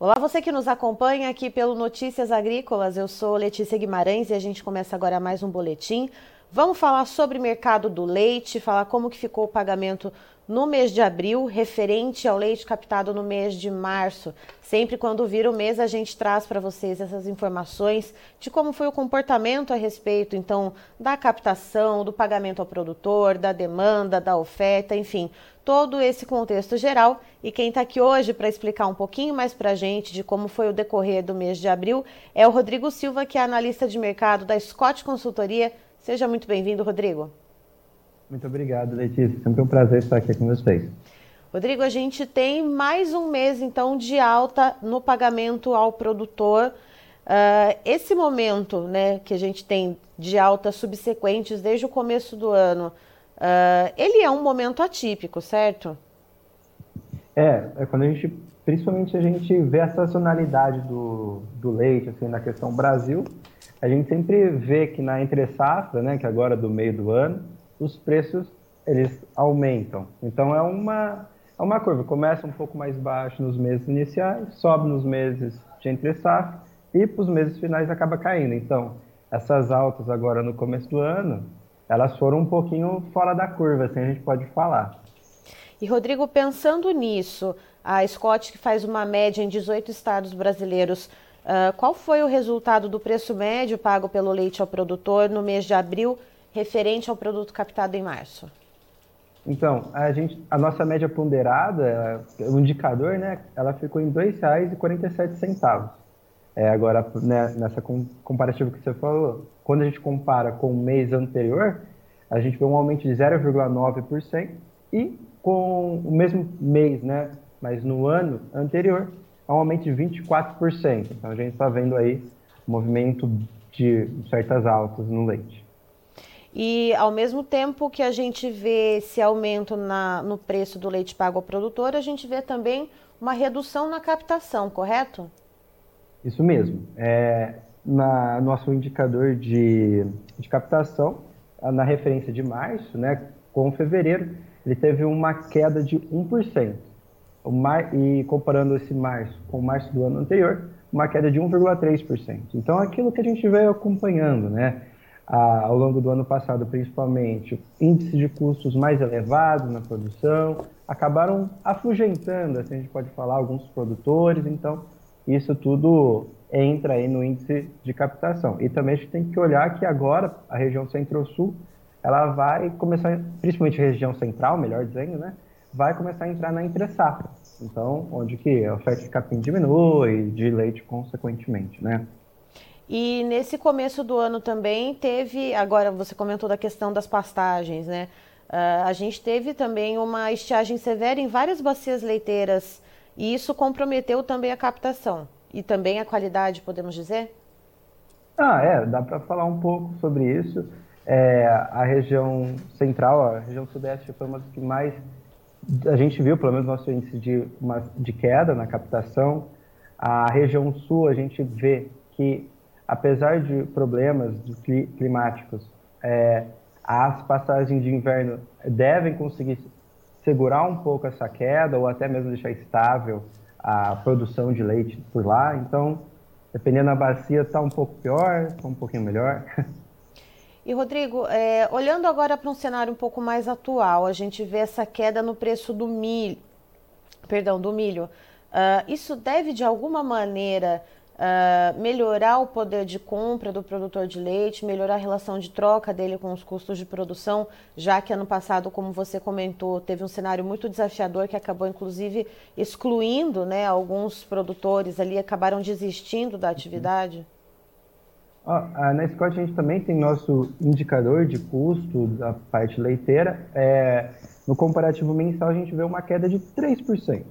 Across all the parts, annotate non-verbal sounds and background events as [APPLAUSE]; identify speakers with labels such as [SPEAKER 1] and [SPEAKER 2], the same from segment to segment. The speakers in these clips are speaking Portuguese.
[SPEAKER 1] Olá, você que nos acompanha aqui pelo Notícias Agrícolas. Eu sou Letícia Guimarães e a gente começa agora mais um boletim. Vamos falar sobre o mercado do leite, falar como que ficou o pagamento no mês de abril, referente ao leite captado no mês de março. Sempre quando vira o mês, a gente traz para vocês essas informações de como foi o comportamento a respeito, então, da captação, do pagamento ao produtor, da demanda, da oferta, enfim, todo esse contexto geral. E quem está aqui hoje para explicar um pouquinho mais para a gente de como foi o decorrer do mês de abril é o Rodrigo Silva, que é analista de mercado da Scott Consultoria. Seja muito bem-vindo, Rodrigo.
[SPEAKER 2] Muito obrigado, Letícia. Sempre um prazer estar aqui com vocês.
[SPEAKER 1] Rodrigo, a gente tem mais um mês, então, de alta no pagamento ao produtor. Uh, esse momento né, que a gente tem de alta subsequentes desde o começo do ano, uh, ele é um momento atípico, certo?
[SPEAKER 2] É, é quando a gente, principalmente a gente vê a sazonalidade do, do leite, assim, na questão Brasil, a gente sempre vê que na entre safra, né, que é agora do meio do ano, os preços eles aumentam. Então é uma é uma curva, começa um pouco mais baixo nos meses iniciais, sobe nos meses de entre safra e para os meses finais acaba caindo. Então, essas altas agora no começo do ano, elas foram um pouquinho fora da curva, assim a gente pode falar.
[SPEAKER 1] E Rodrigo, pensando nisso, a Scott que faz uma média em 18 estados brasileiros, uh, qual foi o resultado do preço médio pago pelo leite ao produtor no mês de abril referente ao produto captado em março?
[SPEAKER 2] Então, a, gente, a nossa média ponderada, o indicador, né, ela ficou em R$ 2,47. É, agora, né, nessa comparativa que você falou, quando a gente compara com o mês anterior, a gente vê um aumento de 0,9% e com o mesmo mês, né, mas no ano anterior, um aumento de 24%. Então, a gente está vendo aí um movimento de certas altas no leite.
[SPEAKER 1] E ao mesmo tempo que a gente vê esse aumento na, no preço do leite pago ao produtor, a gente vê também uma redução na captação, correto?
[SPEAKER 2] Isso mesmo. É, na nosso indicador de, de captação, na referência de março, né, com fevereiro, ele teve uma queda de 1%. O mar, e comparando esse março com o março do ano anterior, uma queda de 1,3%. Então, aquilo que a gente veio acompanhando, né? Ao longo do ano passado, principalmente, índices de custos mais elevados na produção, acabaram afugentando, assim a gente pode falar, alguns produtores, então isso tudo entra aí no índice de captação. E também a gente tem que olhar que agora a região centro-sul, ela vai começar, principalmente a região central, melhor dizendo, né, vai começar a entrar na entre-safra. Então, onde que a oferta de capim diminui, de leite consequentemente, né.
[SPEAKER 1] E nesse começo do ano também teve, agora você comentou da questão das pastagens, né? Uh, a gente teve também uma estiagem severa em várias bacias leiteiras e isso comprometeu também a captação e também a qualidade, podemos dizer?
[SPEAKER 2] Ah, é, dá para falar um pouco sobre isso. É, a região central, a região sudeste foi uma das que mais a gente viu, pelo menos nosso índice de, uma, de queda na captação. A região sul, a gente vê que apesar de problemas climáticos, é, as passagens de inverno devem conseguir segurar um pouco essa queda ou até mesmo deixar estável a produção de leite por lá. Então, dependendo da bacia, está um pouco pior, está um pouquinho melhor. [LAUGHS]
[SPEAKER 1] E Rodrigo, é, olhando agora para um cenário um pouco mais atual, a gente vê essa queda no preço do milho, perdão, do milho. Uh, isso deve de alguma maneira uh, melhorar o poder de compra do produtor de leite, melhorar a relação de troca dele com os custos de produção, já que ano passado, como você comentou, teve um cenário muito desafiador que acabou inclusive excluindo né, alguns produtores ali, acabaram desistindo da atividade?
[SPEAKER 2] Ah, na Scott a gente também tem nosso indicador de custo da parte leiteira. É, no comparativo mensal a gente vê uma queda de 3%.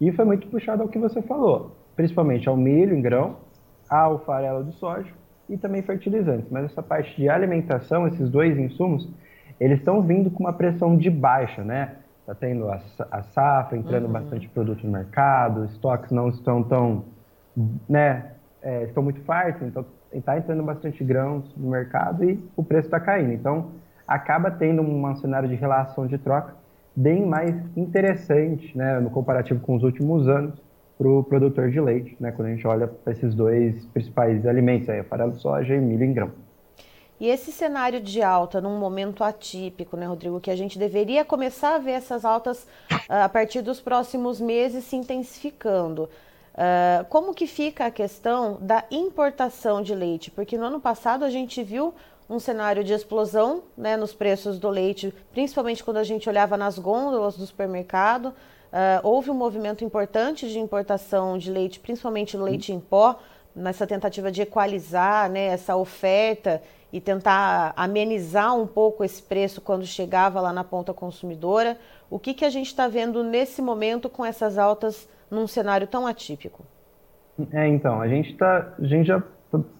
[SPEAKER 2] E foi muito puxado ao que você falou principalmente ao milho em grão, ao farelo de soja e também fertilizantes. Mas essa parte de alimentação, esses dois insumos, eles estão vindo com uma pressão de baixa, né? Está tendo a, a safra, entrando uhum. bastante produto no mercado, estoques não estão tão, né? É, estão muito fartos, então está entrando bastante grãos no mercado e o preço está caindo. Então acaba tendo um cenário de relação de troca bem mais interessante, né? No comparativo com os últimos anos para o produtor de leite, né, quando a gente olha para esses dois principais alimentos, aí, farelo, soja e milho em grão.
[SPEAKER 1] E esse cenário de alta num momento atípico, né, Rodrigo, que a gente deveria começar a ver essas altas uh, a partir dos próximos meses se intensificando. Uh, como que fica a questão da importação de leite? Porque no ano passado a gente viu um cenário de explosão né, nos preços do leite, principalmente quando a gente olhava nas gôndolas do supermercado. Uh, houve um movimento importante de importação de leite, principalmente leite em pó, nessa tentativa de equalizar né, essa oferta e tentar amenizar um pouco esse preço quando chegava lá na ponta consumidora. O que, que a gente está vendo nesse momento com essas altas num cenário tão atípico?
[SPEAKER 2] É, então, a gente, tá, a gente já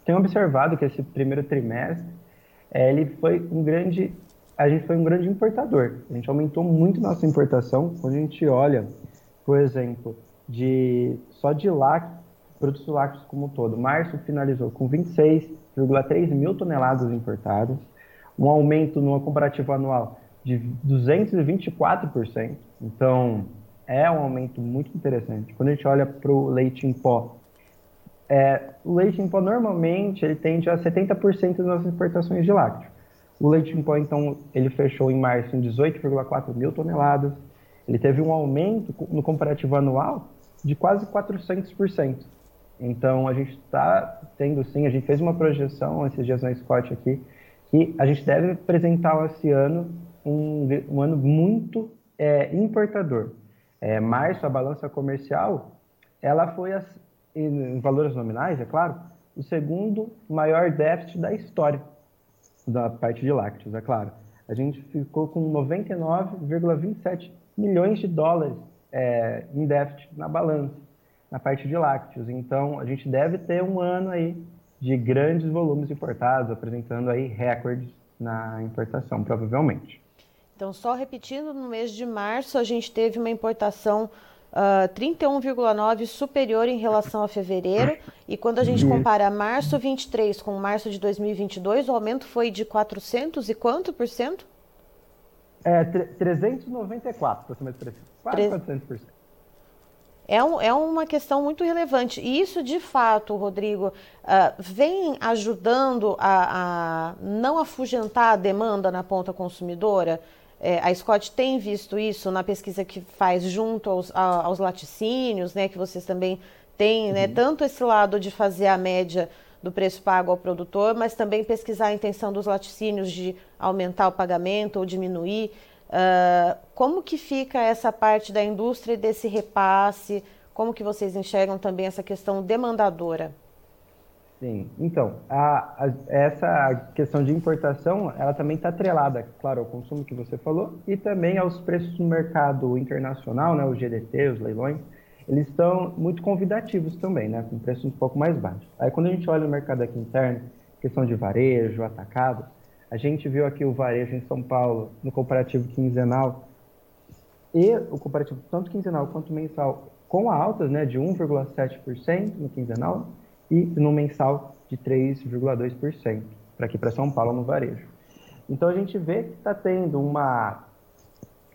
[SPEAKER 2] tem observado que esse primeiro trimestre é, ele foi um grande a gente foi um grande importador. A gente aumentou muito nossa importação. Quando a gente olha, por exemplo, de só de lácteos, produtos lácteos como um todo, março finalizou com 26,3 mil toneladas importadas, um aumento no comparativo anual de 224%. Então, é um aumento muito interessante. Quando a gente olha para o leite em pó, é, o leite em pó normalmente ele tende a 70% das nossas importações de lácteo. O leite em pó, então, ele fechou em março em 18,4 mil toneladas. Ele teve um aumento no comparativo anual de quase 400%. Então, a gente está tendo, sim, a gente fez uma projeção esses dias na Scott aqui, que a gente deve apresentar esse ano um, um ano muito é, importador. É, março, a balança comercial, ela foi, em valores nominais, é claro, o segundo maior déficit da história da parte de lácteos, é claro. A gente ficou com 99,27 milhões de dólares é, em déficit na balança, na parte de lácteos. Então, a gente deve ter um ano aí de grandes volumes importados, apresentando aí recordes na importação, provavelmente.
[SPEAKER 1] Então, só repetindo, no mês de março a gente teve uma importação uh, ah, 31,9 superior em relação a fevereiro. E quando a gente compara março 23 com março de 2022, o aumento foi de 400 e quanto por cento?
[SPEAKER 2] É, 394, para ser mais preciso. Quase 400%.
[SPEAKER 1] É, um, é uma questão muito relevante. E isso, de fato, Rodrigo, uh, vem ajudando a, a não afugentar a demanda na ponta consumidora? É, a Scott tem visto isso na pesquisa que faz junto aos, a, aos laticínios, né, que vocês também têm, né, uhum. tanto esse lado de fazer a média do preço pago ao produtor, mas também pesquisar a intenção dos laticínios de aumentar o pagamento ou diminuir. Uh, como que fica essa parte da indústria desse repasse? Como que vocês enxergam também essa questão demandadora?
[SPEAKER 2] Sim, então, a, a, essa questão de importação, ela também está atrelada, claro, ao consumo que você falou e também aos preços no mercado internacional, né, o GDT, os leilões, eles estão muito convidativos também, né, com preços um pouco mais baixos. Aí quando a gente olha no mercado aqui interno, questão de varejo, atacado, a gente viu aqui o varejo em São Paulo, no comparativo quinzenal, e o comparativo tanto quinzenal quanto mensal, com altas né, de 1,7% no quinzenal, e no mensal de 3,2% para aqui para São Paulo no varejo. Então a gente vê que está tendo uma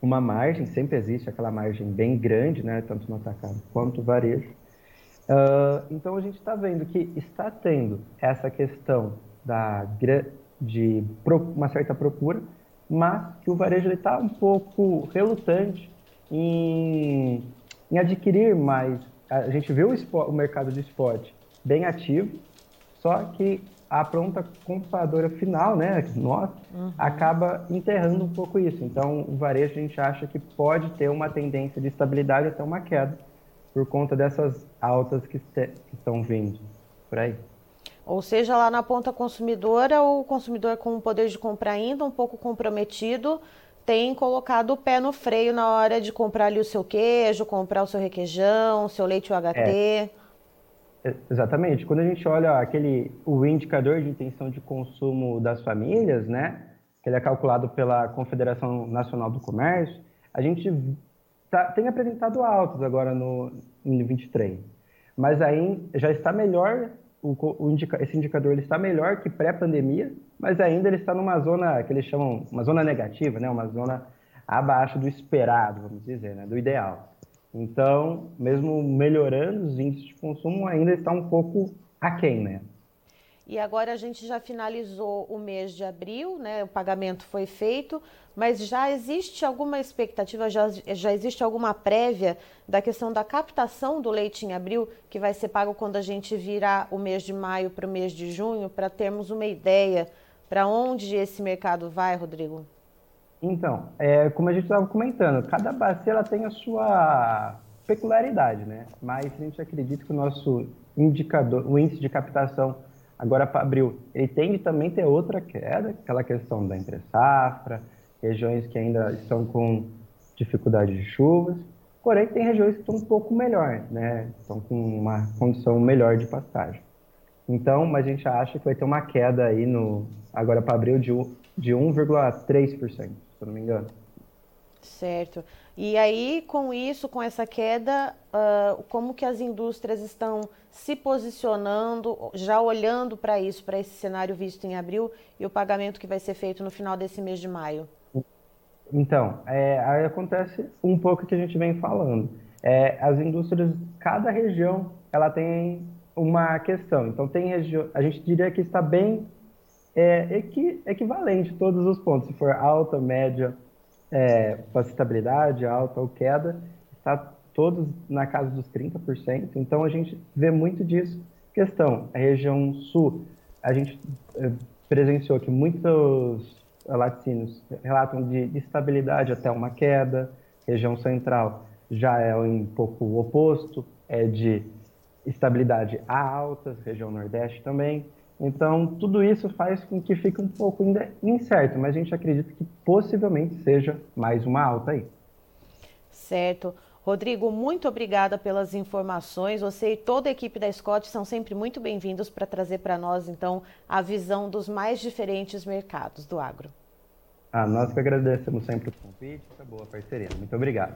[SPEAKER 2] uma margem, sempre existe aquela margem bem grande, né, tanto no atacado quanto no varejo. Uh, então a gente está vendo que está tendo essa questão da de uma certa procura, mas que o varejo está um pouco relutante em, em adquirir mais. A gente vê o, o mercado de esporte bem ativo, só que a pronta compradora final, né, nós, uhum. acaba enterrando um pouco isso. Então, o varejo a gente acha que pode ter uma tendência de estabilidade até uma queda por conta dessas altas que, que estão vindo por aí.
[SPEAKER 1] Ou seja, lá na ponta consumidora, o consumidor com o poder de compra ainda um pouco comprometido tem colocado o pé no freio na hora de comprar ali o seu queijo, comprar o seu requeijão, o seu leite UHT. É.
[SPEAKER 2] Exatamente. Quando a gente olha aquele o indicador de intenção de consumo das famílias, né, que ele é calculado pela Confederação Nacional do Comércio, a gente tá, tem apresentado altos agora no em 23. Mas aí já está melhor o, o indica, esse indicador ele está melhor que pré-pandemia, mas ainda ele está numa zona que eles chamam uma zona negativa, né, uma zona abaixo do esperado, vamos dizer, né, do ideal. Então, mesmo melhorando, os índices de consumo ainda estão um pouco aquém, né?
[SPEAKER 1] E agora a gente já finalizou o mês de abril, né? O pagamento foi feito, mas já existe alguma expectativa, já, já existe alguma prévia da questão da captação do leite em abril, que vai ser pago quando a gente virar o mês de maio para o mês de junho, para termos uma ideia para onde esse mercado vai, Rodrigo?
[SPEAKER 2] Então, é, como a gente estava comentando, cada bacia ela tem a sua peculiaridade, né? Mas a gente acredita que o nosso indicador, o índice de captação agora para abril, ele tende também a ter outra queda, aquela questão da entre-safra, regiões que ainda estão com dificuldade de chuvas, porém tem regiões que estão um pouco melhor, né? Estão com uma condição melhor de pastagem. Então, mas a gente acha que vai ter uma queda aí no agora para abril de, de 1,3% se eu não me engano.
[SPEAKER 1] Certo. E aí, com isso, com essa queda, uh, como que as indústrias estão se posicionando, já olhando para isso, para esse cenário visto em abril e o pagamento que vai ser feito no final desse mês de maio?
[SPEAKER 2] Então, é, aí acontece um pouco que a gente vem falando. É, as indústrias, cada região, ela tem uma questão. Então, tem região, a gente diria que está bem é equi, equivalente todos os pontos. Se for alta, média, é, estabilidade, alta ou queda, está todos na casa dos 30%. Então a gente vê muito disso. Questão, a região sul, a gente é, presenciou que muitos laticínios relatam de estabilidade até uma queda. Região central já é um pouco o oposto, é de estabilidade a altas, região nordeste também. Então, tudo isso faz com que fique um pouco ainda incerto, mas a gente acredita que possivelmente seja mais uma alta aí.
[SPEAKER 1] Certo. Rodrigo, muito obrigada pelas informações. Você e toda a equipe da Scott são sempre muito bem-vindos para trazer para nós, então, a visão dos mais diferentes mercados do agro.
[SPEAKER 2] Ah, nós que agradecemos sempre o convite, essa boa parceria. Muito obrigado.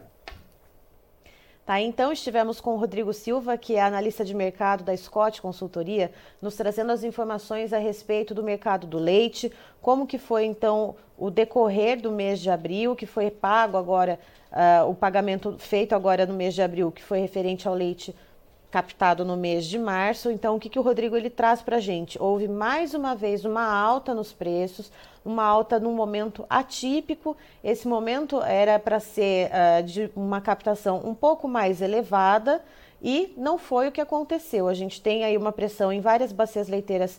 [SPEAKER 1] Tá, então estivemos com o Rodrigo Silva, que é analista de mercado da Scott Consultoria, nos trazendo as informações a respeito do mercado do leite, como que foi então o decorrer do mês de abril, que foi pago agora, uh, o pagamento feito agora no mês de abril, que foi referente ao leite captado no mês de março. Então, o que, que o Rodrigo ele traz para a gente? Houve mais uma vez uma alta nos preços, uma alta num momento atípico. Esse momento era para ser uh, de uma captação um pouco mais elevada e não foi o que aconteceu. A gente tem aí uma pressão em várias bacias leiteiras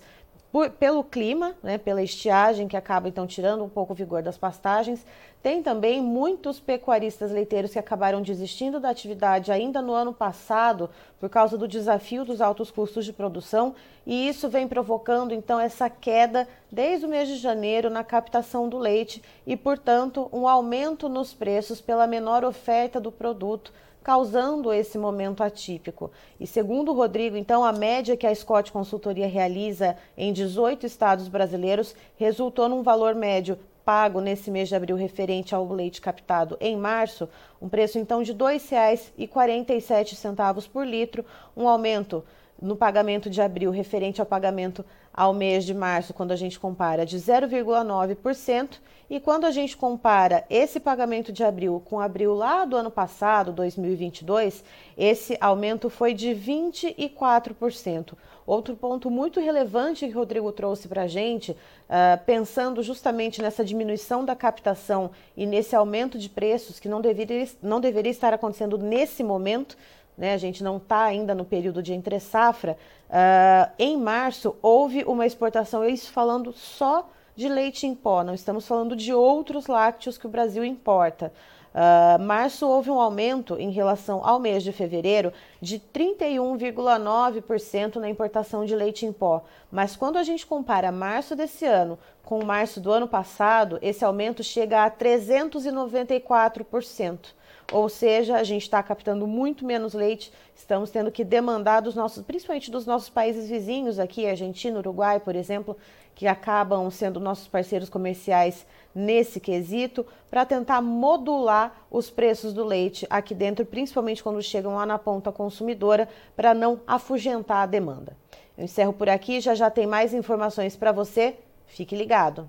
[SPEAKER 1] pelo clima, né, pela estiagem que acaba então tirando um pouco o vigor das pastagens. Tem também muitos pecuaristas leiteiros que acabaram desistindo da atividade ainda no ano passado por causa do desafio dos altos custos de produção, e isso vem provocando então essa queda desde o mês de janeiro na captação do leite e, portanto, um aumento nos preços pela menor oferta do produto causando esse momento atípico. E segundo o Rodrigo, então, a média que a Scott Consultoria realiza em 18 estados brasileiros resultou num valor médio pago nesse mês de abril referente ao leite captado em março, um preço então de R$ 2,47 por litro, um aumento no pagamento de abril referente ao pagamento ao mês de março, quando a gente compara de 0,9%, e quando a gente compara esse pagamento de abril com abril lá do ano passado, 2022, esse aumento foi de 24%. Outro ponto muito relevante que o Rodrigo trouxe para a gente, uh, pensando justamente nessa diminuição da captação e nesse aumento de preços que não deveria, não deveria estar acontecendo nesse momento, né, a gente não está ainda no período de entre safra, uh, em março houve uma exportação, isso falando só de leite em pó, não estamos falando de outros lácteos que o Brasil importa. Uh, março houve um aumento em relação ao mês de fevereiro de 31,9% na importação de leite em pó. Mas quando a gente compara março desse ano com março do ano passado, esse aumento chega a 394%. Ou seja, a gente está captando muito menos leite, estamos tendo que demandar dos nossos, principalmente dos nossos países vizinhos aqui, Argentina, Uruguai, por exemplo, que acabam sendo nossos parceiros comerciais nesse quesito, para tentar modular os preços do leite aqui dentro, principalmente quando chegam lá na ponta consumidora, para não afugentar a demanda. Eu encerro por aqui, já já tem mais informações para você. Fique ligado.